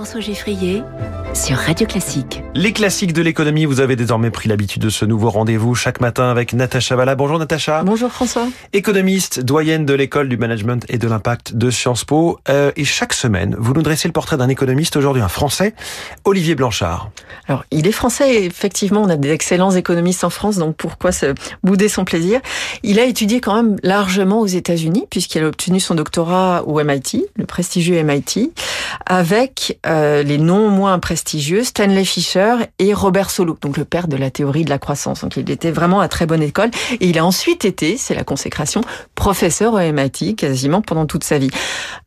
François Geffrier sur Radio Classique. Les classiques de l'économie, vous avez désormais pris l'habitude de ce nouveau rendez-vous chaque matin avec Natacha Valla. Bonjour Natacha. Bonjour François. Économiste, doyenne de l'école du management et de l'impact de Sciences Po. Euh, et chaque semaine, vous nous dressez le portrait d'un économiste, aujourd'hui un Français, Olivier Blanchard. Alors, il est français et effectivement, on a des excellents économistes en France, donc pourquoi se bouder son plaisir? Il a étudié quand même largement aux États-Unis, puisqu'il a obtenu son doctorat au MIT, le prestigieux MIT, avec euh, les non moins prestigieux Stanley Fischer et Robert Solow, donc le père de la théorie de la croissance. Donc il était vraiment à très bonne école. Et il a ensuite été, c'est la consécration, professeur au MIT quasiment pendant toute sa vie.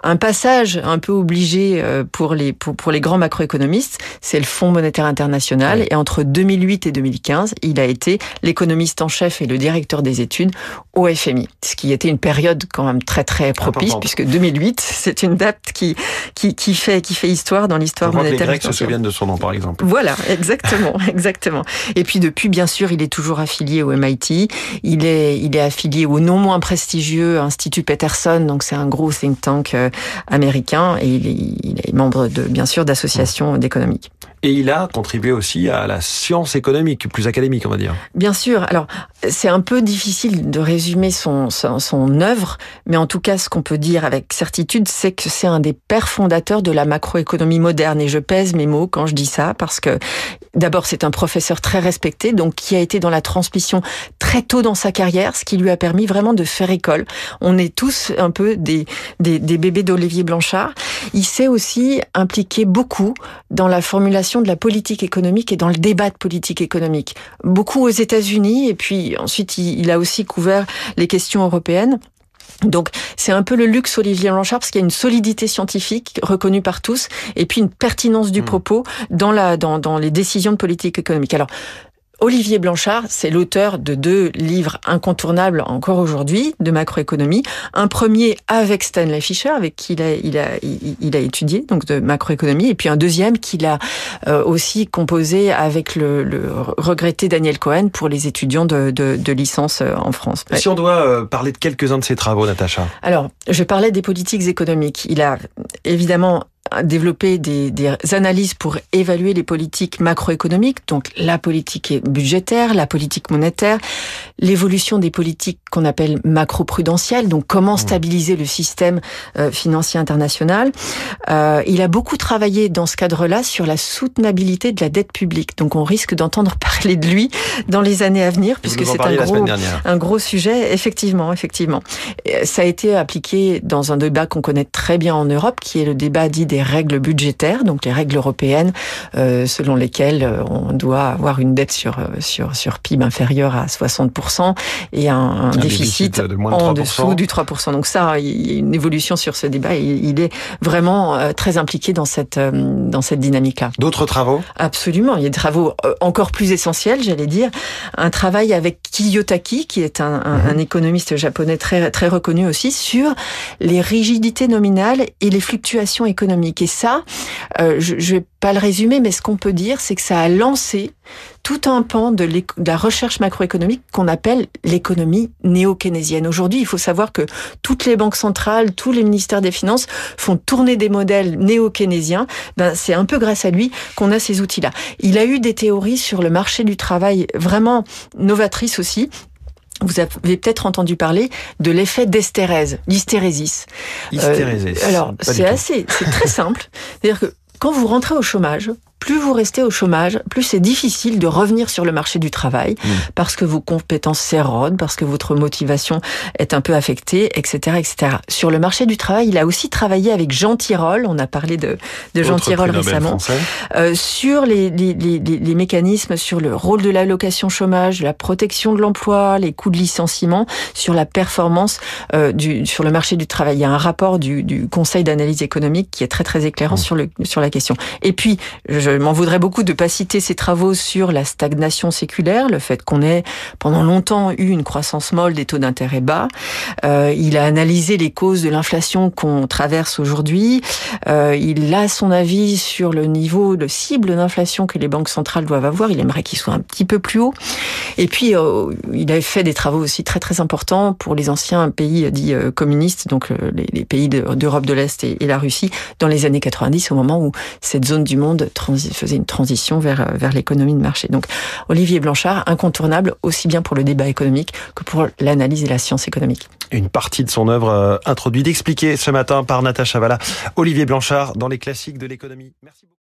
Un passage un peu obligé euh, pour les pour, pour les grands macroéconomistes, c'est le Fonds monétaire international. Et entre 2008 et 2015, il a été l'économiste en chef et le directeur des études au FMI, ce qui était une période quand même très très propice puisque 2008, c'est une date qui qui qui fait qui fait histoire dans l'histoire monétaire. Les Grecs se souviennent de son nom, par exemple. Voilà, exactement, exactement. Et puis depuis, bien sûr, il est toujours affilié au MIT. Il est, il est affilié au non moins prestigieux Institut Peterson, donc c'est un gros think tank euh, américain, et il est, il est membre de, bien sûr, d'associations d'économiques. Et il a contribué aussi à la science économique, plus académique, on va dire. Bien sûr. Alors, c'est un peu difficile de résumer son, son, son œuvre, mais en tout cas, ce qu'on peut dire avec certitude, c'est que c'est un des pères fondateurs de la macroéconomie moderne. Et je pèse mes mots quand je dis ça, parce que d'abord, c'est un professeur très respecté, donc qui a été dans la transmission très tôt dans sa carrière, ce qui lui a permis vraiment de faire école. On est tous un peu des, des, des bébés d'Olivier Blanchard. Il s'est aussi impliqué beaucoup dans la formulation de la politique économique et dans le débat de politique économique. Beaucoup aux États-Unis et puis ensuite il a aussi couvert les questions européennes. Donc c'est un peu le luxe Olivier Blanchard parce qu'il y a une solidité scientifique reconnue par tous et puis une pertinence du propos dans la dans, dans les décisions de politique économique. Alors Olivier Blanchard, c'est l'auteur de deux livres incontournables encore aujourd'hui de macroéconomie. Un premier avec Stanley Fischer, avec qui il a, il a, il a étudié, donc de macroéconomie, et puis un deuxième qu'il a euh, aussi composé avec le, le, regretté Daniel Cohen pour les étudiants de, de, de licence euh, en France. Si on doit euh, parler de quelques-uns de ses travaux, Natacha. Alors, je parlais des politiques économiques. Il a évidemment développer des, des, analyses pour évaluer les politiques macroéconomiques, donc la politique budgétaire, la politique monétaire, l'évolution des politiques qu'on appelle macro-prudentielles, donc comment mmh. stabiliser le système euh, financier international. Euh, il a beaucoup travaillé dans ce cadre-là sur la soutenabilité de la dette publique, donc on risque d'entendre parler de lui dans les années à venir, puisque c'est un gros, un gros sujet, effectivement, effectivement. Ça a été appliqué dans un débat qu'on connaît très bien en Europe, qui est le débat dit des règles budgétaires, donc les règles européennes, euh, selon lesquelles euh, on doit avoir une dette sur euh, sur sur PIB inférieure à 60% et un, un, un déficit, de en dessous du 3%. Donc ça, il y a une évolution sur ce débat. Et il est vraiment euh, très impliqué dans cette dans cette dynamique-là. D'autres travaux? Absolument. Il y a des travaux encore plus essentiels, j'allais dire. Un travail avec Kiyotaki, qui est un, un, un économiste japonais très très reconnu aussi, sur les rigidités nominales et les fluctuations économiques. Et ça, euh, je, je vais pas le résumer, mais ce qu'on peut dire, c'est que ça a lancé tout un pan de, de la recherche macroéconomique qu'on appelle l'économie néo-keynésienne. Aujourd'hui, il faut savoir que toutes les banques centrales, tous les ministères des Finances font tourner des modèles néo-keynésiens. Ben, c'est un peu grâce à lui qu'on a ces outils-là. Il a eu des théories sur le marché du travail vraiment novatrices aussi. Vous avez peut-être entendu parler de l'effet d'estérèse, l'hystérésis. Hystérésis. Euh, alors, c'est assez, c'est très simple. C'est-à-dire que quand vous rentrez au chômage, plus vous restez au chômage, plus c'est difficile de revenir sur le marché du travail mmh. parce que vos compétences s'érodent, parce que votre motivation est un peu affectée, etc., etc. Sur le marché du travail, il a aussi travaillé avec Jean Tirole. On a parlé de, de Jean Tirole récemment euh, sur les, les, les, les, mécanismes, sur le rôle de l'allocation chômage, la protection de l'emploi, les coûts de licenciement, sur la performance euh, du, sur le marché du travail. Il y a un rapport du, du Conseil d'analyse économique qui est très très éclairant mmh. sur le sur la question. Et puis je je m'en voudrais beaucoup de pas citer ses travaux sur la stagnation séculaire, le fait qu'on ait pendant longtemps eu une croissance molle des taux d'intérêt bas. Euh, il a analysé les causes de l'inflation qu'on traverse aujourd'hui. Euh, il a son avis sur le niveau de cible d'inflation que les banques centrales doivent avoir. Il aimerait qu'il soit un petit peu plus haut. Et puis, euh, il avait fait des travaux aussi très très importants pour les anciens pays dits euh, communistes, donc euh, les, pays d'Europe de l'Est et, la Russie, dans les années 90, au moment où cette zone du monde faisait une transition vers, vers l'économie de marché. Donc, Olivier Blanchard, incontournable aussi bien pour le débat économique que pour l'analyse et la science économique. Une partie de son œuvre introduite, expliquée ce matin par Natacha Valla, Olivier Blanchard dans les classiques de l'économie. Merci beaucoup.